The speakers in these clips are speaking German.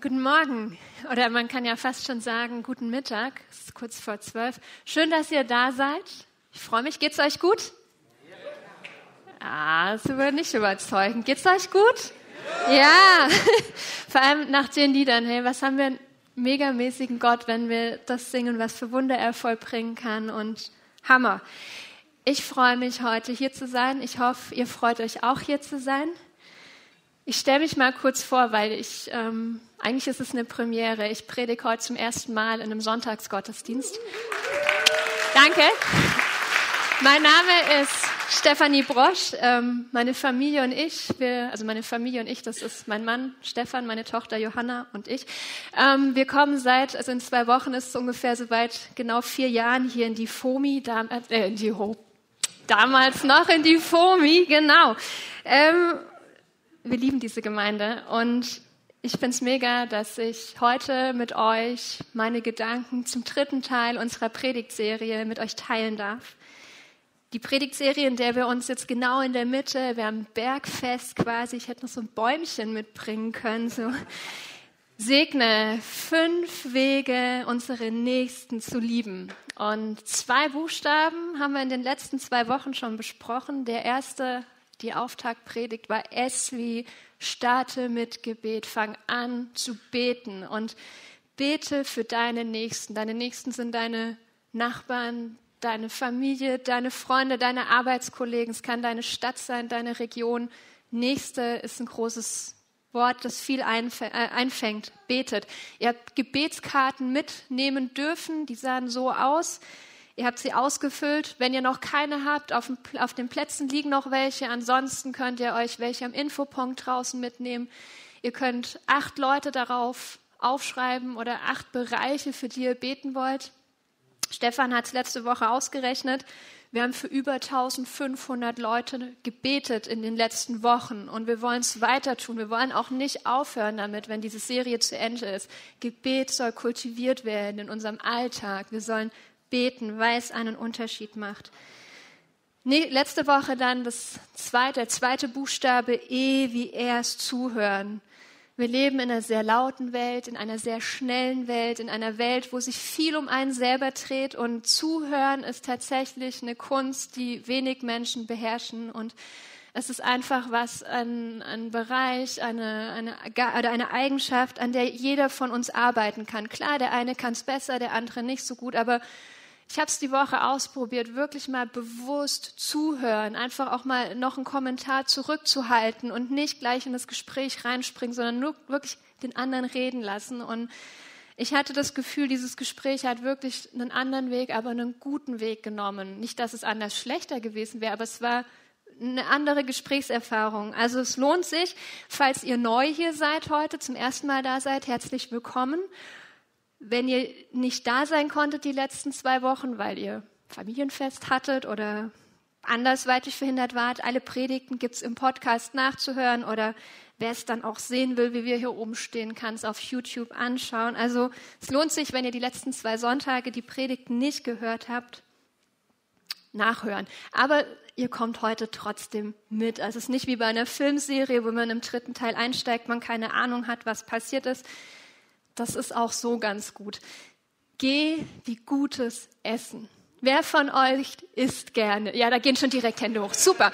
Guten Morgen oder man kann ja fast schon sagen, guten Mittag, es ist kurz vor zwölf. Schön, dass ihr da seid. Ich freue mich. Geht's euch gut? Ah, das wird nicht überzeugend. Geht's euch gut? Ja, vor allem nach den Liedern. Hey, was haben wir einen megamäßigen Gott, wenn wir das singen, was für Wunder er vollbringen kann und Hammer. Ich freue mich heute hier zu sein. Ich hoffe, ihr freut euch auch hier zu sein. Ich stelle mich mal kurz vor, weil ich ähm, eigentlich ist es eine Premiere. Ich predige heute zum ersten Mal in einem Sonntagsgottesdienst. Danke. Mein Name ist Stefanie Brosch. Ähm, meine Familie und ich, wir, also meine Familie und ich, das ist mein Mann Stefan, meine Tochter Johanna und ich. Ähm, wir kommen seit, also in zwei Wochen ist es ungefähr soweit, genau vier Jahren hier in die FOMI, äh, in die Ho damals noch in die FOMI, genau. Ähm, wir lieben diese Gemeinde und ich finde es mega, dass ich heute mit euch meine Gedanken zum dritten Teil unserer Predigtserie mit euch teilen darf. Die Predigtserie, in der wir uns jetzt genau in der Mitte, wir haben Bergfest quasi, ich hätte noch so ein Bäumchen mitbringen können, so. Segne fünf Wege, unsere Nächsten zu lieben. Und zwei Buchstaben haben wir in den letzten zwei Wochen schon besprochen. Der erste, die Auftaktpredigt, war S wie Starte mit Gebet, fang an zu beten und bete für deine Nächsten. Deine Nächsten sind deine Nachbarn, deine Familie, deine Freunde, deine Arbeitskollegen. Es kann deine Stadt sein, deine Region. Nächste ist ein großes Wort, das viel äh, einfängt. Betet. Ihr habt Gebetskarten mitnehmen dürfen, die sahen so aus. Ihr habt sie ausgefüllt. Wenn ihr noch keine habt, auf, dem, auf den Plätzen liegen noch welche. Ansonsten könnt ihr euch welche am Infopunkt draußen mitnehmen. Ihr könnt acht Leute darauf aufschreiben oder acht Bereiche, für die ihr beten wollt. Stefan hat es letzte Woche ausgerechnet. Wir haben für über 1500 Leute gebetet in den letzten Wochen und wir wollen es weiter tun. Wir wollen auch nicht aufhören damit, wenn diese Serie zu Ende ist. Gebet soll kultiviert werden in unserem Alltag. Wir sollen beten, weil es einen Unterschied macht. Letzte Woche dann das zweite, der zweite Buchstabe E wie erst zuhören. Wir leben in einer sehr lauten Welt, in einer sehr schnellen Welt, in einer Welt, wo sich viel um einen selber dreht und zuhören ist tatsächlich eine Kunst, die wenig Menschen beherrschen und es ist einfach was, ein, ein Bereich, eine, eine, oder eine Eigenschaft, an der jeder von uns arbeiten kann. Klar, der eine kann es besser, der andere nicht so gut, aber ich habe es die Woche ausprobiert, wirklich mal bewusst zuhören, einfach auch mal noch einen Kommentar zurückzuhalten und nicht gleich in das Gespräch reinspringen, sondern nur wirklich den anderen reden lassen. Und ich hatte das Gefühl, dieses Gespräch hat wirklich einen anderen Weg, aber einen guten Weg genommen. Nicht, dass es anders schlechter gewesen wäre, aber es war eine andere Gesprächserfahrung. Also es lohnt sich, falls ihr neu hier seid heute, zum ersten Mal da seid, herzlich willkommen. Wenn ihr nicht da sein konntet die letzten zwei Wochen, weil ihr Familienfest hattet oder andersweitig verhindert wart, alle Predigten gibt es im Podcast nachzuhören oder wer es dann auch sehen will, wie wir hier oben stehen, kann es auf YouTube anschauen. Also es lohnt sich, wenn ihr die letzten zwei Sonntage die Predigten nicht gehört habt, nachhören. Aber ihr kommt heute trotzdem mit. Also es ist nicht wie bei einer Filmserie, wo man im dritten Teil einsteigt, man keine Ahnung hat, was passiert ist. Das ist auch so ganz gut. Geh wie gutes Essen. Wer von euch isst gerne? Ja, da gehen schon direkt Hände hoch. Super.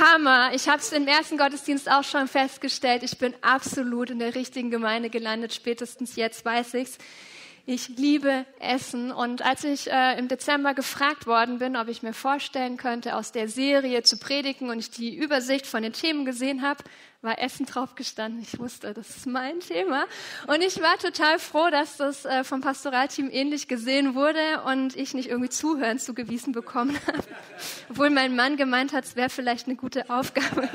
Hammer. Ich habe es im ersten Gottesdienst auch schon festgestellt. Ich bin absolut in der richtigen Gemeinde gelandet. Spätestens jetzt weiß ich's. Ich liebe Essen. Und als ich äh, im Dezember gefragt worden bin, ob ich mir vorstellen könnte, aus der Serie zu predigen und ich die Übersicht von den Themen gesehen habe, war Essen drauf gestanden. Ich wusste, das ist mein Thema. Und ich war total froh, dass das äh, vom Pastoralteam ähnlich gesehen wurde und ich nicht irgendwie Zuhören zugewiesen bekommen habe. Obwohl mein Mann gemeint hat, es wäre vielleicht eine gute Aufgabe.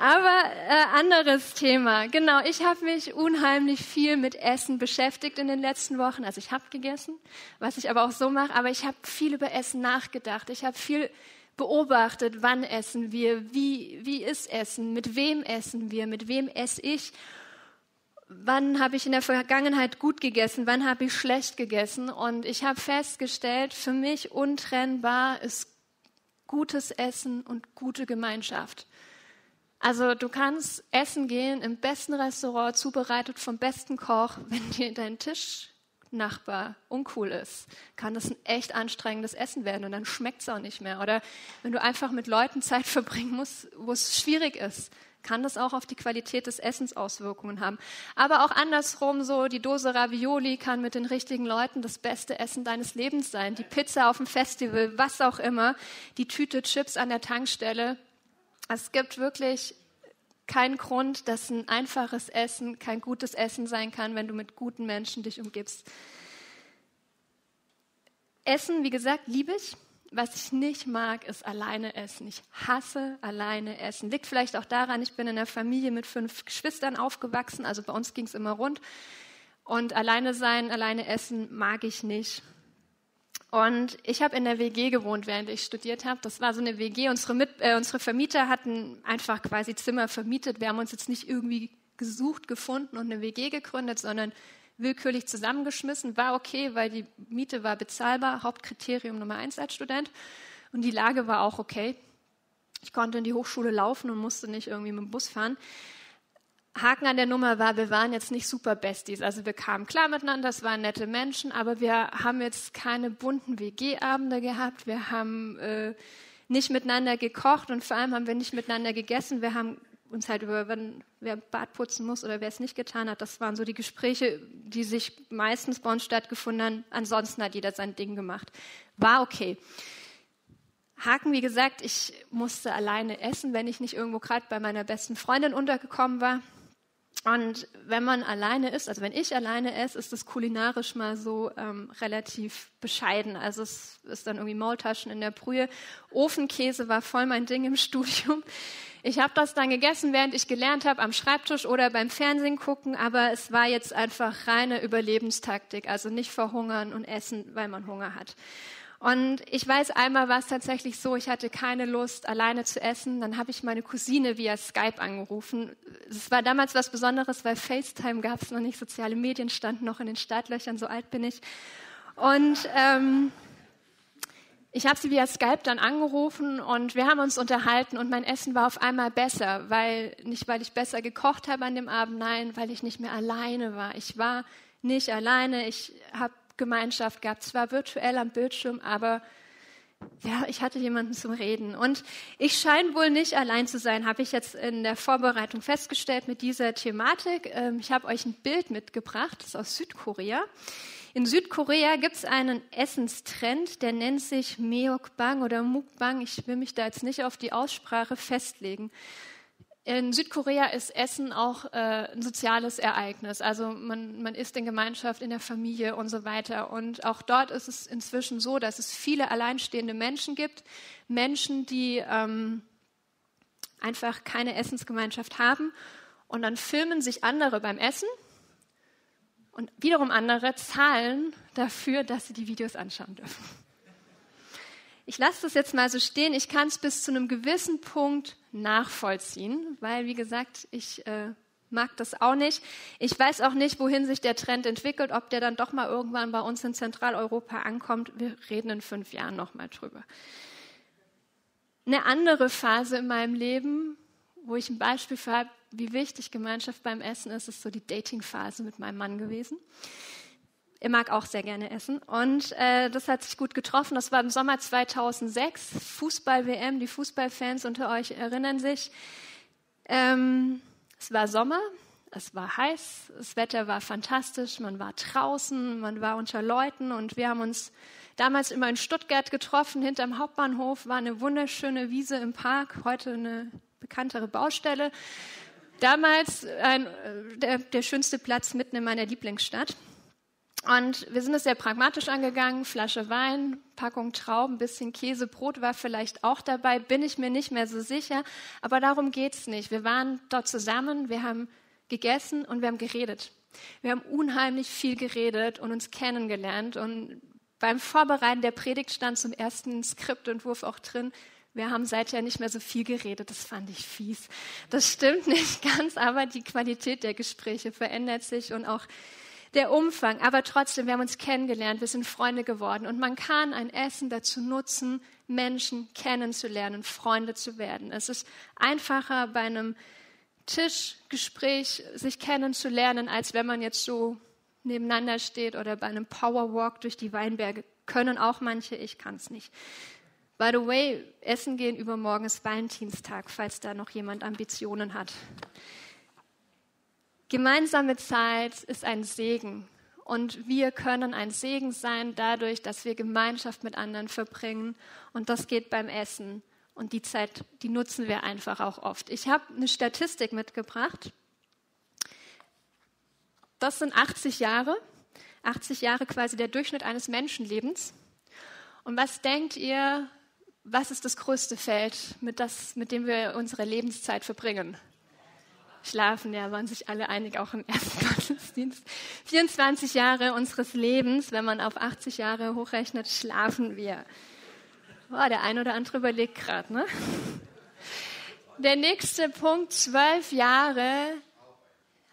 Aber äh, anderes Thema. Genau, ich habe mich unheimlich viel mit Essen beschäftigt in den letzten Wochen. Also ich habe gegessen, was ich aber auch so mache, aber ich habe viel über Essen nachgedacht. Ich habe viel beobachtet, wann essen wir, wie, wie ist Essen, mit wem essen wir, mit wem esse ich, wann habe ich in der Vergangenheit gut gegessen, wann habe ich schlecht gegessen. Und ich habe festgestellt, für mich untrennbar ist gutes Essen und gute Gemeinschaft. Also du kannst essen gehen im besten Restaurant, zubereitet vom besten Koch. Wenn dir dein Tischnachbar uncool ist, kann das ein echt anstrengendes Essen werden und dann schmeckt es auch nicht mehr. Oder wenn du einfach mit Leuten Zeit verbringen musst, wo es schwierig ist, kann das auch auf die Qualität des Essens Auswirkungen haben. Aber auch andersrum so, die Dose Ravioli kann mit den richtigen Leuten das beste Essen deines Lebens sein. Die Pizza auf dem Festival, was auch immer, die Tüte Chips an der Tankstelle, es gibt wirklich keinen Grund, dass ein einfaches Essen kein gutes Essen sein kann, wenn du mit guten Menschen dich umgibst. Essen, wie gesagt, liebe ich. Was ich nicht mag, ist alleine essen. Ich hasse alleine essen. Liegt vielleicht auch daran, ich bin in einer Familie mit fünf Geschwistern aufgewachsen, also bei uns ging es immer rund. Und alleine sein, alleine essen mag ich nicht. Und ich habe in der WG gewohnt, während ich studiert habe. Das war so eine WG. Unsere, Mit äh, unsere Vermieter hatten einfach quasi Zimmer vermietet. Wir haben uns jetzt nicht irgendwie gesucht, gefunden und eine WG gegründet, sondern willkürlich zusammengeschmissen. War okay, weil die Miete war bezahlbar, Hauptkriterium Nummer eins als Student. Und die Lage war auch okay. Ich konnte in die Hochschule laufen und musste nicht irgendwie mit dem Bus fahren. Haken an der Nummer war, wir waren jetzt nicht super Besties. Also wir kamen klar miteinander, es waren nette Menschen, aber wir haben jetzt keine bunten WG-Abende gehabt. Wir haben äh, nicht miteinander gekocht und vor allem haben wir nicht miteinander gegessen. Wir haben uns halt über, wenn, wer Bad putzen muss oder wer es nicht getan hat, das waren so die Gespräche, die sich meistens bei uns stattgefunden haben. Ansonsten hat jeder sein Ding gemacht. War okay. Haken, wie gesagt, ich musste alleine essen, wenn ich nicht irgendwo gerade bei meiner besten Freundin untergekommen war. Und wenn man alleine ist, also wenn ich alleine esse, ist das kulinarisch mal so ähm, relativ bescheiden. Also es ist dann irgendwie Maultaschen in der Brühe. Ofenkäse war voll mein Ding im Studium. Ich habe das dann gegessen, während ich gelernt habe, am Schreibtisch oder beim Fernsehen gucken, aber es war jetzt einfach reine Überlebenstaktik, also nicht verhungern und essen, weil man Hunger hat. Und ich weiß, einmal war es tatsächlich so, ich hatte keine Lust, alleine zu essen. Dann habe ich meine Cousine via Skype angerufen. Es war damals was Besonderes, weil FaceTime gab es noch nicht, soziale Medien standen noch in den Startlöchern, so alt bin ich. Und ähm, ich habe sie via Skype dann angerufen und wir haben uns unterhalten und mein Essen war auf einmal besser, weil nicht weil ich besser gekocht habe an dem Abend, nein, weil ich nicht mehr alleine war. Ich war nicht alleine, ich habe Gemeinschaft gehabt, zwar virtuell am Bildschirm, aber ja, ich hatte jemanden zum Reden. Und ich scheine wohl nicht allein zu sein, habe ich jetzt in der Vorbereitung festgestellt mit dieser Thematik. Ähm, ich habe euch ein Bild mitgebracht, das ist aus Südkorea. In Südkorea gibt es einen Essenstrend, der nennt sich Meokbang oder Mukbang. Ich will mich da jetzt nicht auf die Aussprache festlegen. In Südkorea ist Essen auch äh, ein soziales Ereignis. Also man, man isst in Gemeinschaft, in der Familie und so weiter. Und auch dort ist es inzwischen so, dass es viele alleinstehende Menschen gibt. Menschen, die ähm, einfach keine Essensgemeinschaft haben. Und dann filmen sich andere beim Essen. Und wiederum andere zahlen dafür, dass sie die Videos anschauen dürfen. Ich lasse das jetzt mal so stehen. Ich kann es bis zu einem gewissen Punkt nachvollziehen, weil, wie gesagt, ich äh, mag das auch nicht. Ich weiß auch nicht, wohin sich der Trend entwickelt, ob der dann doch mal irgendwann bei uns in Zentraleuropa ankommt. Wir reden in fünf Jahren noch mal drüber. Eine andere Phase in meinem Leben, wo ich ein Beispiel für habe, wie wichtig Gemeinschaft beim Essen ist, ist so die Dating-Phase mit meinem Mann gewesen. Er mag auch sehr gerne essen. Und äh, das hat sich gut getroffen. Das war im Sommer 2006, Fußball-WM. Die Fußballfans unter euch erinnern sich. Ähm, es war Sommer, es war heiß, das Wetter war fantastisch, man war draußen, man war unter Leuten und wir haben uns damals immer in Stuttgart getroffen, hinterm Hauptbahnhof war eine wunderschöne Wiese im Park, heute eine bekanntere Baustelle. Damals ein, äh, der, der schönste Platz mitten in meiner Lieblingsstadt. Und wir sind es sehr pragmatisch angegangen. Flasche Wein, Packung Trauben, bisschen Käse, Brot war vielleicht auch dabei, bin ich mir nicht mehr so sicher. Aber darum geht's nicht. Wir waren dort zusammen, wir haben gegessen und wir haben geredet. Wir haben unheimlich viel geredet und uns kennengelernt. Und beim Vorbereiten der Predigt stand zum ersten Skriptentwurf auch drin, wir haben seither nicht mehr so viel geredet. Das fand ich fies. Das stimmt nicht ganz, aber die Qualität der Gespräche verändert sich und auch der Umfang. Aber trotzdem, wir haben uns kennengelernt, wir sind Freunde geworden. Und man kann ein Essen dazu nutzen, Menschen kennenzulernen, Freunde zu werden. Es ist einfacher bei einem Tischgespräch sich kennenzulernen, als wenn man jetzt so nebeneinander steht oder bei einem Powerwalk durch die Weinberge. Können auch manche, ich kann es nicht. By the way, Essen gehen übermorgen ist Valentinstag, falls da noch jemand Ambitionen hat. Gemeinsame Zeit ist ein Segen und wir können ein Segen sein dadurch, dass wir Gemeinschaft mit anderen verbringen und das geht beim Essen und die Zeit, die nutzen wir einfach auch oft. Ich habe eine Statistik mitgebracht. Das sind 80 Jahre, 80 Jahre quasi der Durchschnitt eines Menschenlebens. Und was denkt ihr, was ist das größte Feld, mit, das, mit dem wir unsere Lebenszeit verbringen? Schlafen, ja, waren sich alle einig, auch im ersten Gottesdienst. 24 Jahre unseres Lebens, wenn man auf 80 Jahre hochrechnet, schlafen wir. Oh, der ein oder andere überlegt gerade, ne? Der nächste Punkt, zwölf Jahre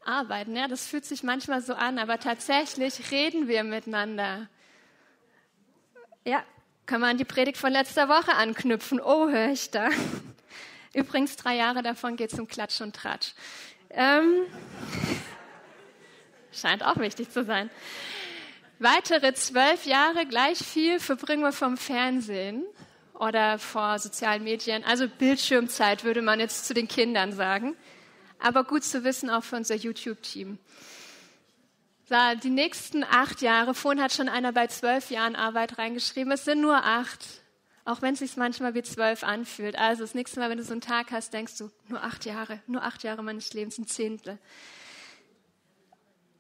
arbeiten. Ja, das fühlt sich manchmal so an, aber tatsächlich reden wir miteinander. Ja, kann man an die Predigt von letzter Woche anknüpfen. Oh, höre ich da. Übrigens, drei Jahre davon geht zum Klatsch und Tratsch. Ähm, scheint auch wichtig zu sein. Weitere zwölf Jahre, gleich viel verbringen wir vom Fernsehen oder vor sozialen Medien. Also Bildschirmzeit würde man jetzt zu den Kindern sagen. Aber gut zu wissen auch für unser YouTube-Team. So, die nächsten acht Jahre, vorhin hat schon einer bei zwölf Jahren Arbeit reingeschrieben, es sind nur acht. Auch wenn es sich manchmal wie zwölf anfühlt. Also das nächste Mal, wenn du so einen Tag hast, denkst du, nur acht Jahre, nur acht Jahre meines Lebens, ein Zehntel.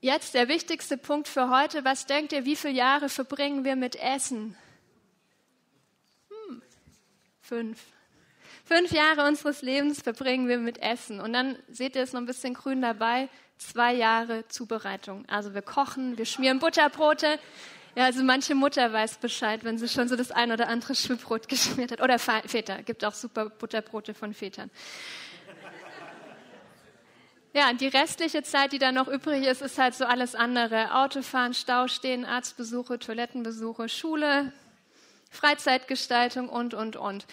Jetzt der wichtigste Punkt für heute. Was denkt ihr, wie viele Jahre verbringen wir mit Essen? Hm, fünf. Fünf Jahre unseres Lebens verbringen wir mit Essen. Und dann seht ihr es noch ein bisschen grün dabei. Zwei Jahre Zubereitung. Also wir kochen, wir schmieren Butterbrote, ja, also manche Mutter weiß Bescheid, wenn sie schon so das ein oder andere Schwimbrot geschmiert hat. Oder Väter. Gibt auch super Butterbrote von Vätern. Ja, und die restliche Zeit, die dann noch übrig ist, ist halt so alles andere. Autofahren, Stau stehen, Arztbesuche, Toilettenbesuche, Schule, Freizeitgestaltung und, und, und.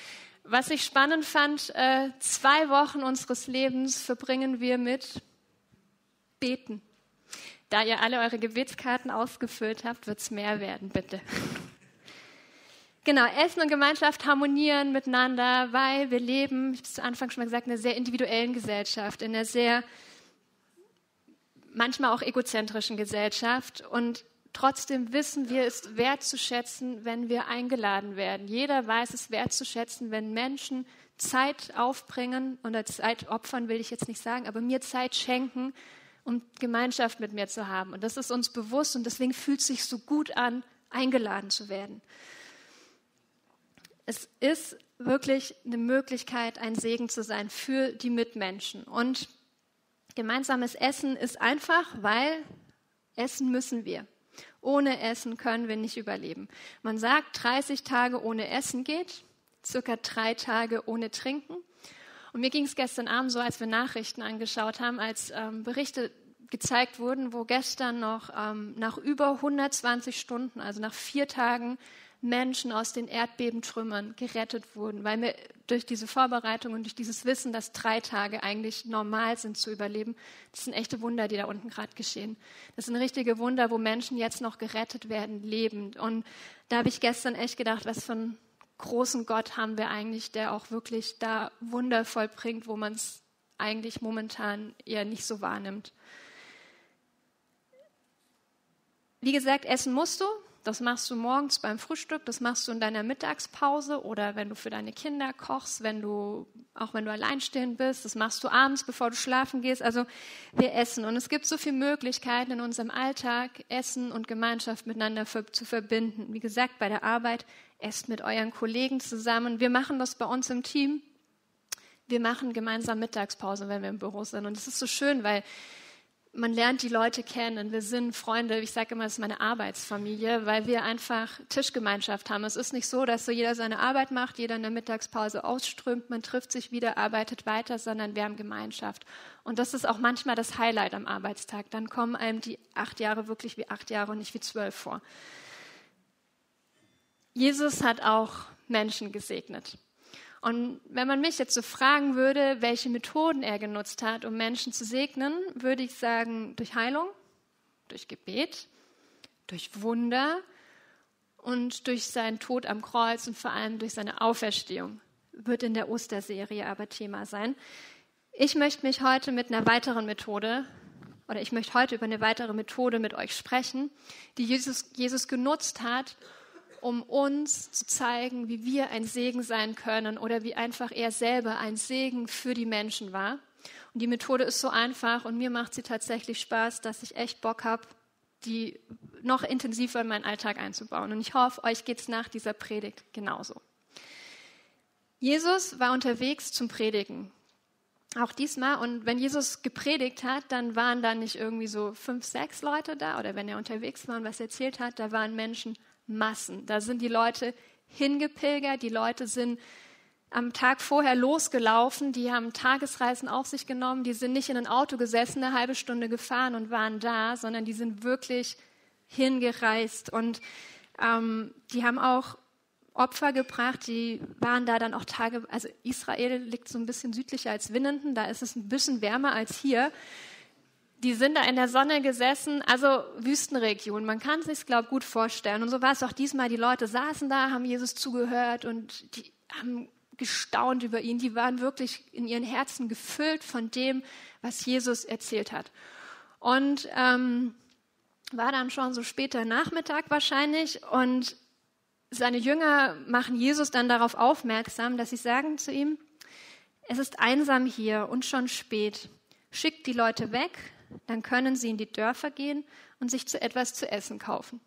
Was ich spannend fand, äh, zwei Wochen unseres Lebens verbringen wir mit Beten. Da ihr alle eure Gebetskarten ausgefüllt habt, wird es mehr werden, bitte. Genau, Essen und Gemeinschaft harmonieren miteinander, weil wir leben, ich habe es zu Anfang schon mal gesagt, in einer sehr individuellen Gesellschaft, in einer sehr manchmal auch egozentrischen Gesellschaft. Und trotzdem wissen wir es wertzuschätzen, wenn wir eingeladen werden. Jeder weiß es wertzuschätzen, wenn Menschen Zeit aufbringen oder Zeit opfern, will ich jetzt nicht sagen, aber mir Zeit schenken, um Gemeinschaft mit mir zu haben. Und das ist uns bewusst und deswegen fühlt es sich so gut an, eingeladen zu werden. Es ist wirklich eine Möglichkeit, ein Segen zu sein für die Mitmenschen. Und gemeinsames Essen ist einfach, weil essen müssen wir. Ohne Essen können wir nicht überleben. Man sagt, 30 Tage ohne Essen geht, circa drei Tage ohne Trinken. Und mir ging es gestern Abend so, als wir Nachrichten angeschaut haben, als ähm, Berichte gezeigt wurden, wo gestern noch ähm, nach über 120 Stunden, also nach vier Tagen, Menschen aus den Erdbebentrümmern gerettet wurden, weil wir durch diese Vorbereitung und durch dieses Wissen, dass drei Tage eigentlich normal sind zu überleben, das sind echte Wunder, die da unten gerade geschehen. Das sind richtige Wunder, wo Menschen jetzt noch gerettet werden, lebend. Und da habe ich gestern echt gedacht, was für ein großen Gott haben wir eigentlich, der auch wirklich da Wunder vollbringt, wo man es eigentlich momentan eher nicht so wahrnimmt. Wie gesagt, essen musst du. Das machst du morgens beim Frühstück, das machst du in deiner Mittagspause oder wenn du für deine Kinder kochst, wenn du, auch wenn du alleinstehend bist, das machst du abends, bevor du schlafen gehst. Also wir essen. Und es gibt so viele Möglichkeiten in unserem Alltag, Essen und Gemeinschaft miteinander zu verbinden. Wie gesagt, bei der Arbeit esst mit euren Kollegen zusammen. Wir machen das bei uns im Team. Wir machen gemeinsam Mittagspause, wenn wir im Büro sind. Und es ist so schön, weil man lernt die Leute kennen. Wir sind Freunde, ich sage immer, es ist meine Arbeitsfamilie, weil wir einfach Tischgemeinschaft haben. Es ist nicht so, dass so jeder seine Arbeit macht, jeder in der Mittagspause ausströmt, man trifft sich wieder, arbeitet weiter, sondern wir haben Gemeinschaft. Und das ist auch manchmal das Highlight am Arbeitstag. Dann kommen einem die acht Jahre wirklich wie acht Jahre und nicht wie zwölf vor. Jesus hat auch Menschen gesegnet. Und wenn man mich jetzt so fragen würde, welche Methoden er genutzt hat, um Menschen zu segnen, würde ich sagen, durch Heilung, durch Gebet, durch Wunder und durch seinen Tod am Kreuz und vor allem durch seine Auferstehung. Wird in der Osterserie aber Thema sein. Ich möchte mich heute mit einer weiteren Methode oder ich möchte heute über eine weitere Methode mit euch sprechen, die Jesus, Jesus genutzt hat, um uns zu zeigen, wie wir ein Segen sein können oder wie einfach er selber ein Segen für die Menschen war. Und die Methode ist so einfach und mir macht sie tatsächlich Spaß, dass ich echt Bock habe, die noch intensiver in meinen Alltag einzubauen. Und ich hoffe, euch geht es nach dieser Predigt genauso. Jesus war unterwegs zum Predigen. Auch diesmal. Und wenn Jesus gepredigt hat, dann waren da nicht irgendwie so fünf, sechs Leute da. Oder wenn er unterwegs war und was erzählt hat, da waren Menschen Massen. Da sind die Leute hingepilgert, die Leute sind am Tag vorher losgelaufen, die haben Tagesreisen auf sich genommen, die sind nicht in ein Auto gesessen, eine halbe Stunde gefahren und waren da, sondern die sind wirklich hingereist und ähm, die haben auch Opfer gebracht, die waren da dann auch Tage, also Israel liegt so ein bisschen südlicher als Winnenden, da ist es ein bisschen wärmer als hier die sind da in der Sonne gesessen, also Wüstenregion. Man kann es sich, glaube ich, gut vorstellen. Und so war es auch diesmal. Die Leute saßen da, haben Jesus zugehört und die haben gestaunt über ihn. Die waren wirklich in ihren Herzen gefüllt von dem, was Jesus erzählt hat. Und ähm, war dann schon so später Nachmittag wahrscheinlich und seine Jünger machen Jesus dann darauf aufmerksam, dass sie sagen zu ihm, es ist einsam hier und schon spät. Schickt die Leute weg, dann können sie in die Dörfer gehen und sich zu etwas zu essen kaufen.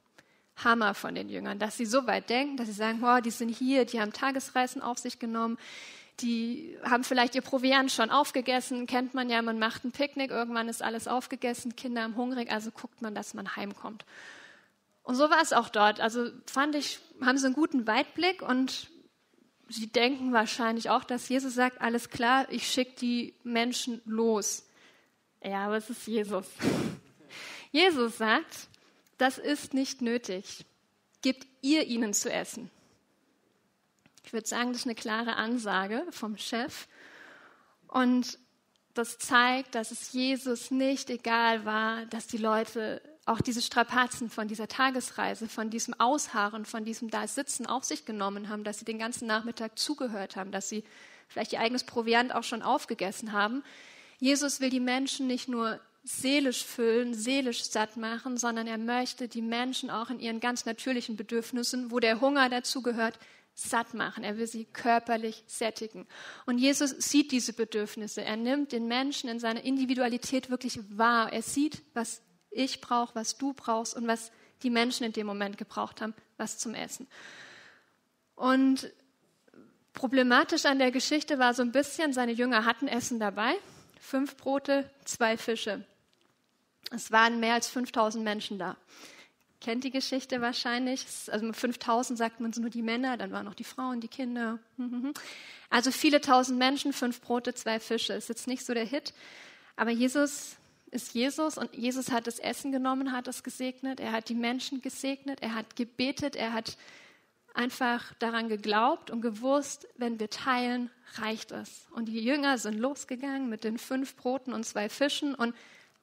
Hammer von den Jüngern, dass sie so weit denken, dass sie sagen, oh, die sind hier, die haben Tagesreisen auf sich genommen, die haben vielleicht ihr Proviant schon aufgegessen, kennt man ja, man macht ein Picknick, irgendwann ist alles aufgegessen, Kinder haben hungrig, also guckt man, dass man heimkommt. Und so war es auch dort. Also fand ich, haben sie einen guten Weitblick und sie denken wahrscheinlich auch, dass Jesus sagt, alles klar, ich schicke die Menschen los. Ja, aber es ist Jesus. Jesus sagt, das ist nicht nötig. Gebt ihr ihnen zu essen. Ich würde sagen, das ist eine klare Ansage vom Chef. Und das zeigt, dass es Jesus nicht egal war, dass die Leute auch diese Strapazen von dieser Tagesreise, von diesem Ausharren, von diesem Da-Sitzen auf sich genommen haben, dass sie den ganzen Nachmittag zugehört haben, dass sie vielleicht ihr eigenes Proviant auch schon aufgegessen haben. Jesus will die Menschen nicht nur seelisch füllen, seelisch satt machen, sondern er möchte die Menschen auch in ihren ganz natürlichen Bedürfnissen, wo der Hunger dazugehört, satt machen. Er will sie körperlich sättigen. Und Jesus sieht diese Bedürfnisse. Er nimmt den Menschen in seiner Individualität wirklich wahr. Er sieht, was ich brauche, was du brauchst und was die Menschen in dem Moment gebraucht haben, was zum Essen. Und problematisch an der Geschichte war so ein bisschen, seine Jünger hatten Essen dabei, fünf Brote, zwei Fische. Es waren mehr als 5000 Menschen da. Kennt die Geschichte wahrscheinlich. Also mit 5000 sagt man so nur die Männer, dann waren noch die Frauen, die Kinder. Also viele tausend Menschen, fünf Brote, zwei Fische. Ist jetzt nicht so der Hit. Aber Jesus ist Jesus und Jesus hat das Essen genommen, hat es gesegnet. Er hat die Menschen gesegnet. Er hat gebetet. Er hat einfach daran geglaubt und gewusst, wenn wir teilen, reicht es. Und die Jünger sind losgegangen mit den fünf Broten und zwei Fischen und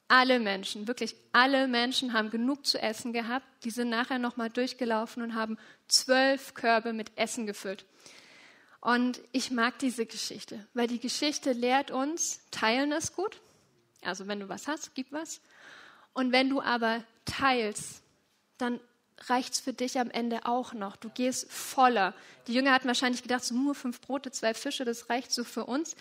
alle Menschen, wirklich alle Menschen haben genug zu essen gehabt. Die sind nachher nochmal durchgelaufen und haben zwölf Körbe mit Essen gefüllt. Und ich mag diese Geschichte, weil die Geschichte lehrt uns, teilen ist gut. Also wenn du was hast, gib was. Und wenn du aber teilst, dann reicht es für dich am Ende auch noch. Du gehst voller. Die Jünger hatten wahrscheinlich gedacht, so nur fünf Brote, zwei Fische, das reicht so für uns.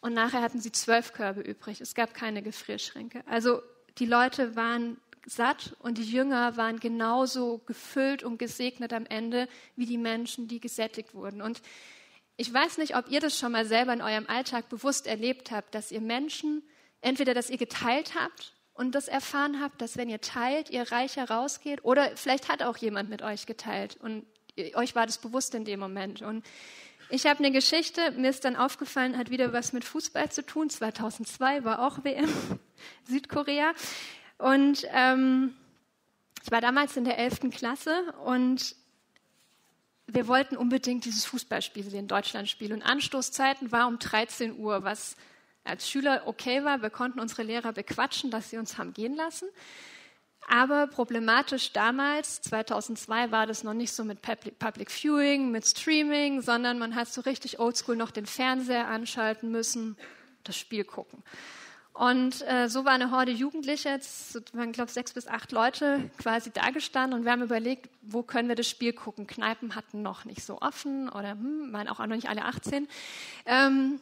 Und nachher hatten sie zwölf Körbe übrig. Es gab keine Gefrierschränke. Also die Leute waren satt und die Jünger waren genauso gefüllt und gesegnet am Ende wie die Menschen, die gesättigt wurden. Und ich weiß nicht, ob ihr das schon mal selber in eurem Alltag bewusst erlebt habt, dass ihr Menschen, entweder dass ihr geteilt habt und das erfahren habt, dass wenn ihr teilt, ihr reicher rausgeht? Oder vielleicht hat auch jemand mit euch geteilt und euch war das bewusst in dem Moment. Und ich habe eine Geschichte, mir ist dann aufgefallen, hat wieder was mit Fußball zu tun. 2002 war auch WM, Südkorea. Und ähm, ich war damals in der 11. Klasse und wir wollten unbedingt dieses Fußballspiel sehen, Deutschlandspiel. Und Anstoßzeiten war um 13 Uhr, was als Schüler okay war. Wir konnten unsere Lehrer bequatschen, dass sie uns haben gehen lassen. Aber problematisch damals, 2002, war das noch nicht so mit Public Viewing, mit Streaming, sondern man hat so richtig oldschool noch den Fernseher anschalten müssen, das Spiel gucken. Und äh, so war eine Horde Jugendliche, jetzt waren, glaube ich, sechs bis acht Leute quasi da gestanden und wir haben überlegt, wo können wir das Spiel gucken. Kneipen hatten noch nicht so offen oder hm, waren auch noch nicht alle 18. Ähm,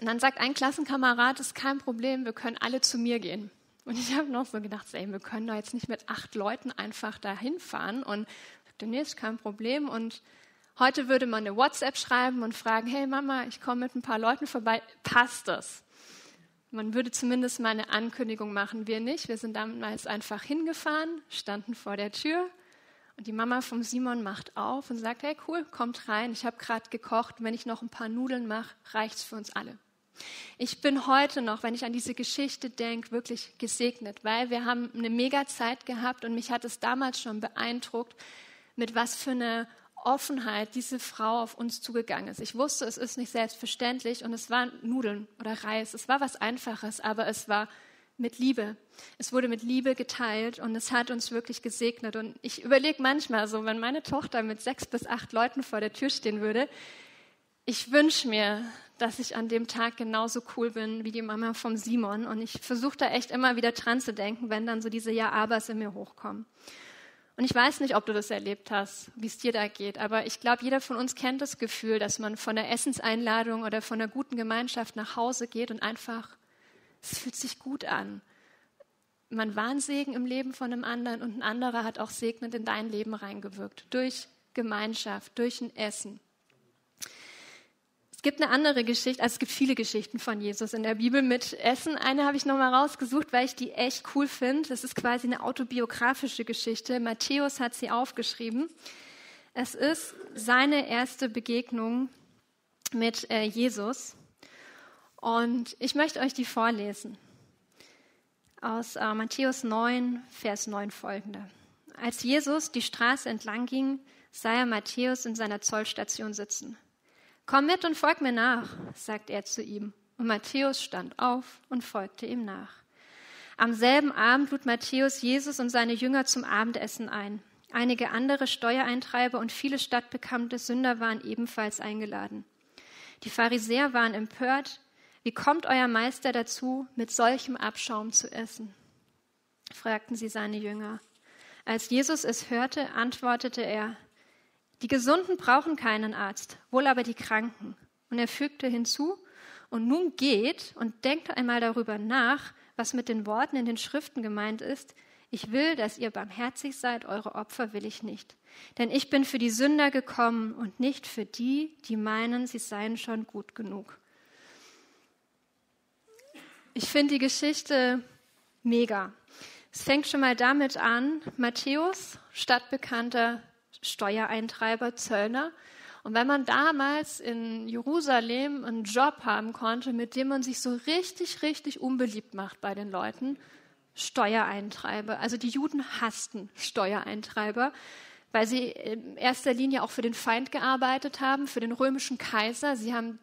und dann sagt ein Klassenkamerad, ist kein Problem, wir können alle zu mir gehen. Und ich habe noch so gedacht, ey, wir können da jetzt nicht mit acht Leuten einfach dahin fahren. Und sagte, nee, ist kein Problem. Und heute würde man eine WhatsApp schreiben und fragen, hey Mama, ich komme mit ein paar Leuten vorbei, passt das? Man würde zumindest mal eine Ankündigung machen, wir nicht. Wir sind damals einfach hingefahren, standen vor der Tür und die Mama vom Simon macht auf und sagt, hey cool, kommt rein, ich habe gerade gekocht, wenn ich noch ein paar Nudeln mache, reicht's für uns alle. Ich bin heute noch, wenn ich an diese Geschichte denke, wirklich gesegnet, weil wir haben eine mega Zeit gehabt und mich hat es damals schon beeindruckt, mit was für einer Offenheit diese Frau auf uns zugegangen ist. Ich wusste, es ist nicht selbstverständlich und es waren Nudeln oder Reis. Es war was Einfaches, aber es war mit Liebe. Es wurde mit Liebe geteilt und es hat uns wirklich gesegnet. Und ich überlege manchmal so, wenn meine Tochter mit sechs bis acht Leuten vor der Tür stehen würde, ich wünsche mir, dass ich an dem Tag genauso cool bin wie die Mama vom Simon. Und ich versuche da echt immer wieder dran zu denken, wenn dann so diese Ja-Abers in mir hochkommen. Und ich weiß nicht, ob du das erlebt hast, wie es dir da geht, aber ich glaube, jeder von uns kennt das Gefühl, dass man von der Essenseinladung oder von einer guten Gemeinschaft nach Hause geht und einfach, es fühlt sich gut an. Man war ein Segen im Leben von einem anderen und ein anderer hat auch segnend in dein Leben reingewirkt. Durch Gemeinschaft, durch ein Essen gibt eine andere Geschichte, also es gibt viele Geschichten von Jesus in der Bibel mit Essen. Eine habe ich nochmal rausgesucht, weil ich die echt cool finde. Das ist quasi eine autobiografische Geschichte. Matthäus hat sie aufgeschrieben. Es ist seine erste Begegnung mit äh, Jesus. Und ich möchte euch die vorlesen. Aus äh, Matthäus 9, Vers 9 folgende. Als Jesus die Straße entlang ging, sah er Matthäus in seiner Zollstation sitzen. Komm mit und folg mir nach, sagt er zu ihm. Und Matthäus stand auf und folgte ihm nach. Am selben Abend lud Matthäus Jesus und seine Jünger zum Abendessen ein. Einige andere Steuereintreiber und viele stadtbekannte Sünder waren ebenfalls eingeladen. Die Pharisäer waren empört. Wie kommt euer Meister dazu, mit solchem Abschaum zu essen? fragten sie seine Jünger. Als Jesus es hörte, antwortete er, die Gesunden brauchen keinen Arzt, wohl aber die Kranken. Und er fügte hinzu, und nun geht und denkt einmal darüber nach, was mit den Worten in den Schriften gemeint ist. Ich will, dass ihr barmherzig seid, eure Opfer will ich nicht. Denn ich bin für die Sünder gekommen und nicht für die, die meinen, sie seien schon gut genug. Ich finde die Geschichte mega. Es fängt schon mal damit an, Matthäus, stadtbekannter Steuereintreiber, Zöllner. Und wenn man damals in Jerusalem einen Job haben konnte, mit dem man sich so richtig, richtig unbeliebt macht bei den Leuten, Steuereintreiber. Also die Juden hassten Steuereintreiber, weil sie in erster Linie auch für den Feind gearbeitet haben, für den römischen Kaiser. Sie haben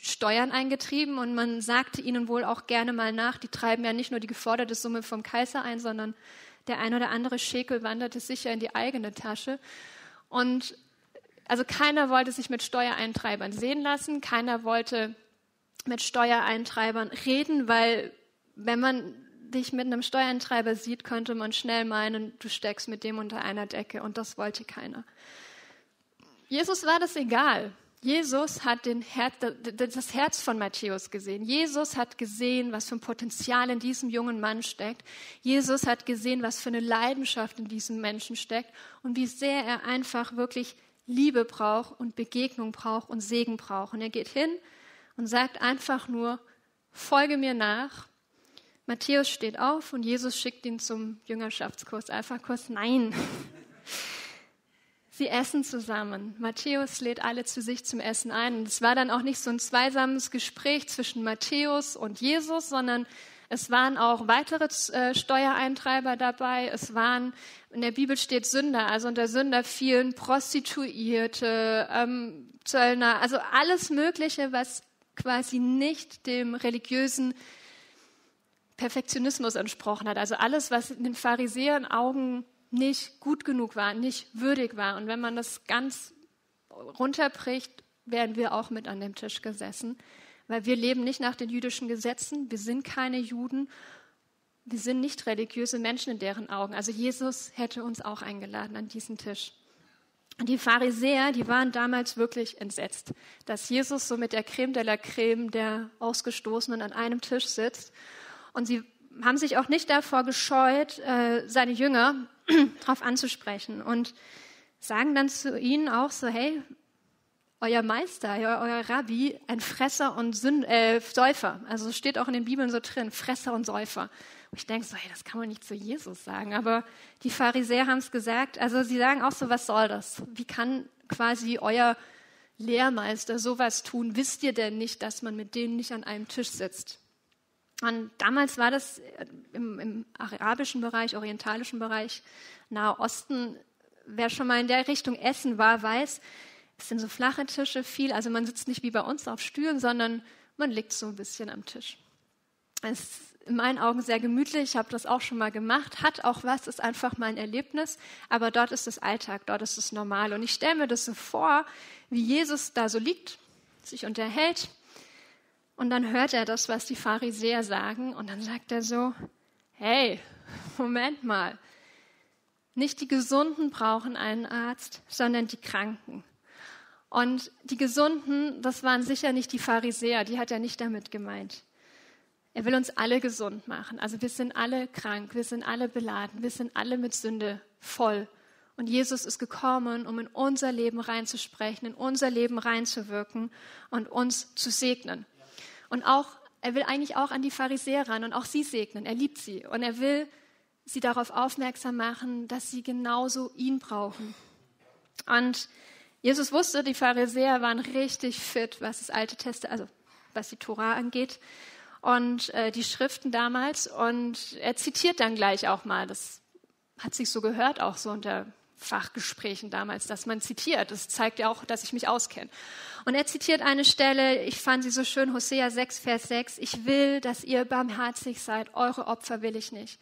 Steuern eingetrieben und man sagte ihnen wohl auch gerne mal nach, die treiben ja nicht nur die geforderte Summe vom Kaiser ein, sondern der ein oder andere Schekel wanderte sicher in die eigene Tasche. Und also keiner wollte sich mit Steuereintreibern sehen lassen, keiner wollte mit Steuereintreibern reden, weil wenn man dich mit einem Steuereintreiber sieht, könnte man schnell meinen, du steckst mit dem unter einer Decke und das wollte keiner. Jesus war das egal. Jesus hat Herz, das Herz von Matthäus gesehen. Jesus hat gesehen, was für ein Potenzial in diesem jungen Mann steckt. Jesus hat gesehen, was für eine Leidenschaft in diesem Menschen steckt und wie sehr er einfach wirklich Liebe braucht und Begegnung braucht und Segen braucht. Und er geht hin und sagt einfach nur, folge mir nach. Matthäus steht auf und Jesus schickt ihn zum Jüngerschaftskurs, Alpha-Kurs. Nein. Sie essen zusammen. Matthäus lädt alle zu sich zum Essen ein. Und es war dann auch nicht so ein zweisames Gespräch zwischen Matthäus und Jesus, sondern es waren auch weitere äh, Steuereintreiber dabei. Es waren, in der Bibel steht Sünder, also unter Sünder fielen Prostituierte, ähm, Zöllner, also alles Mögliche, was quasi nicht dem religiösen Perfektionismus entsprochen hat. Also alles, was in den Pharisäern Augen nicht gut genug war, nicht würdig war. Und wenn man das ganz runterbricht, wären wir auch mit an dem Tisch gesessen, weil wir leben nicht nach den jüdischen Gesetzen, wir sind keine Juden, wir sind nicht religiöse Menschen in deren Augen. Also Jesus hätte uns auch eingeladen an diesen Tisch. Und die Pharisäer, die waren damals wirklich entsetzt, dass Jesus so mit der Creme de la Creme der Ausgestoßenen an einem Tisch sitzt und sie haben sich auch nicht davor gescheut, äh, seine Jünger darauf anzusprechen und sagen dann zu ihnen auch so, hey, euer Meister, euer, euer Rabbi, ein Fresser und Sünd, äh, Säufer. Also steht auch in den Bibeln so drin, Fresser und Säufer. Und ich denke so, hey, das kann man nicht zu Jesus sagen. Aber die Pharisäer haben es gesagt. Also sie sagen auch so, was soll das? Wie kann quasi euer Lehrmeister sowas tun? Wisst ihr denn nicht, dass man mit denen nicht an einem Tisch sitzt? Und damals war das im, im arabischen Bereich, orientalischen Bereich, Nahe Osten, wer schon mal in der Richtung Essen war, weiß, es sind so flache Tische viel, also man sitzt nicht wie bei uns auf Stühlen, sondern man liegt so ein bisschen am Tisch. Es ist in meinen Augen sehr gemütlich, ich habe das auch schon mal gemacht, hat auch was, ist einfach mal ein Erlebnis, aber dort ist es Alltag, dort ist es normal. Und ich stelle mir das so vor, wie Jesus da so liegt, sich unterhält, und dann hört er das, was die Pharisäer sagen, und dann sagt er so, hey, Moment mal, nicht die Gesunden brauchen einen Arzt, sondern die Kranken. Und die Gesunden, das waren sicher nicht die Pharisäer, die hat er nicht damit gemeint. Er will uns alle gesund machen. Also wir sind alle krank, wir sind alle beladen, wir sind alle mit Sünde voll. Und Jesus ist gekommen, um in unser Leben reinzusprechen, in unser Leben reinzuwirken und uns zu segnen. Und auch, er will eigentlich auch an die Pharisäer ran und auch sie segnen. Er liebt sie und er will sie darauf aufmerksam machen, dass sie genauso ihn brauchen. Und Jesus wusste, die Pharisäer waren richtig fit, was das Alte Testament, also was die Tora angeht und äh, die Schriften damals. Und er zitiert dann gleich auch mal, das hat sich so gehört, auch so unter Fachgesprächen damals, dass man zitiert. Das zeigt ja auch, dass ich mich auskenne. Und er zitiert eine Stelle, ich fand sie so schön, Hosea 6, Vers 6. Ich will, dass ihr barmherzig seid, eure Opfer will ich nicht.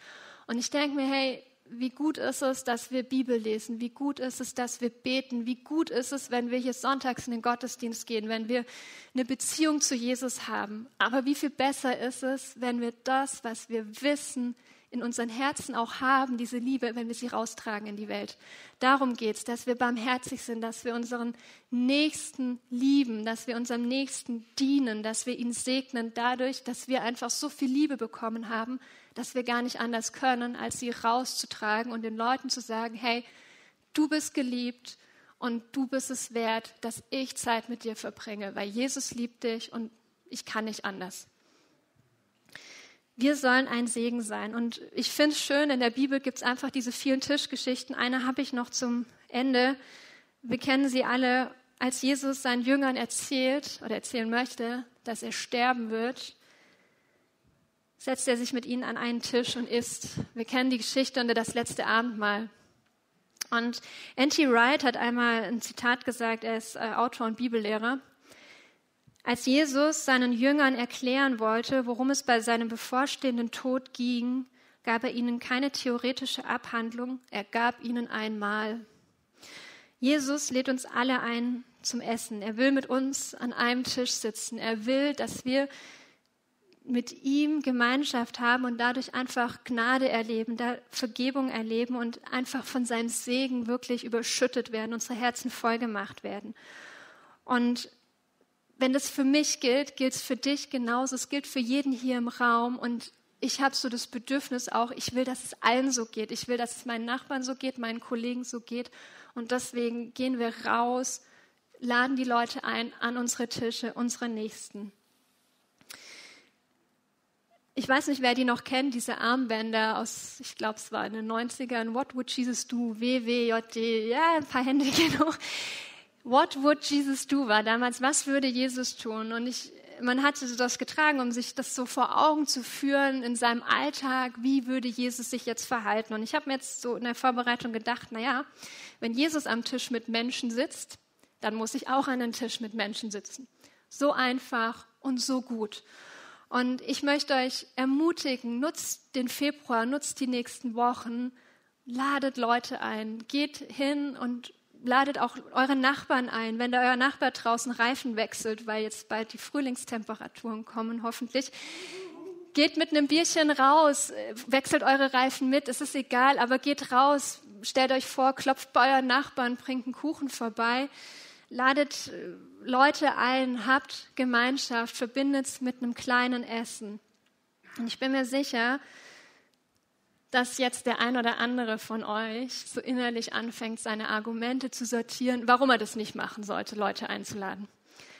Und ich denke mir, hey, wie gut ist es, dass wir Bibel lesen? Wie gut ist es, dass wir beten? Wie gut ist es, wenn wir hier sonntags in den Gottesdienst gehen, wenn wir eine Beziehung zu Jesus haben? Aber wie viel besser ist es, wenn wir das, was wir wissen, in unseren Herzen auch haben, diese Liebe, wenn wir sie raustragen in die Welt. Darum geht's, dass wir barmherzig sind, dass wir unseren Nächsten lieben, dass wir unserem Nächsten dienen, dass wir ihn segnen, dadurch, dass wir einfach so viel Liebe bekommen haben, dass wir gar nicht anders können, als sie rauszutragen und den Leuten zu sagen, hey, du bist geliebt und du bist es wert, dass ich Zeit mit dir verbringe, weil Jesus liebt dich und ich kann nicht anders. Wir sollen ein Segen sein. Und ich finde es schön, in der Bibel gibt es einfach diese vielen Tischgeschichten. Eine habe ich noch zum Ende. Wir kennen sie alle, als Jesus seinen Jüngern erzählt oder erzählen möchte, dass er sterben wird, setzt er sich mit ihnen an einen Tisch und isst. Wir kennen die Geschichte unter das letzte Abendmahl. Und N.T. Wright hat einmal ein Zitat gesagt, er ist äh, Autor und Bibellehrer. Als Jesus seinen Jüngern erklären wollte, worum es bei seinem bevorstehenden Tod ging, gab er ihnen keine theoretische Abhandlung, er gab ihnen ein Mahl. Jesus lädt uns alle ein zum Essen. Er will mit uns an einem Tisch sitzen. Er will, dass wir mit ihm Gemeinschaft haben und dadurch einfach Gnade erleben, da Vergebung erleben und einfach von seinem Segen wirklich überschüttet werden, unsere Herzen vollgemacht werden. Und wenn das für mich gilt, gilt es für dich genauso. Es gilt für jeden hier im Raum. Und ich habe so das Bedürfnis auch, ich will, dass es allen so geht. Ich will, dass es meinen Nachbarn so geht, meinen Kollegen so geht. Und deswegen gehen wir raus, laden die Leute ein an unsere Tische, unsere Nächsten. ich weiß nicht, wer die noch kennt, diese Armbänder aus, ich glaube, es war in den 90ern. What would Jesus do? WWJD. Ja, ein paar Hände hoch. What would Jesus do war damals, was würde Jesus tun? Und ich, man hatte das getragen, um sich das so vor Augen zu führen in seinem Alltag. Wie würde Jesus sich jetzt verhalten? Und ich habe mir jetzt so in der Vorbereitung gedacht, na ja, wenn Jesus am Tisch mit Menschen sitzt, dann muss ich auch an den Tisch mit Menschen sitzen. So einfach und so gut. Und ich möchte euch ermutigen, nutzt den Februar, nutzt die nächsten Wochen, ladet Leute ein, geht hin und ladet auch eure Nachbarn ein. Wenn da euer Nachbar draußen Reifen wechselt, weil jetzt bald die Frühlingstemperaturen kommen, hoffentlich, geht mit einem Bierchen raus, wechselt eure Reifen mit, es ist egal, aber geht raus, stellt euch vor, klopft bei euren Nachbarn, bringt einen Kuchen vorbei ladet äh, Leute ein, habt Gemeinschaft, verbindet es mit einem kleinen Essen. Und ich bin mir sicher, dass jetzt der ein oder andere von euch so innerlich anfängt, seine Argumente zu sortieren, warum er das nicht machen sollte, Leute einzuladen.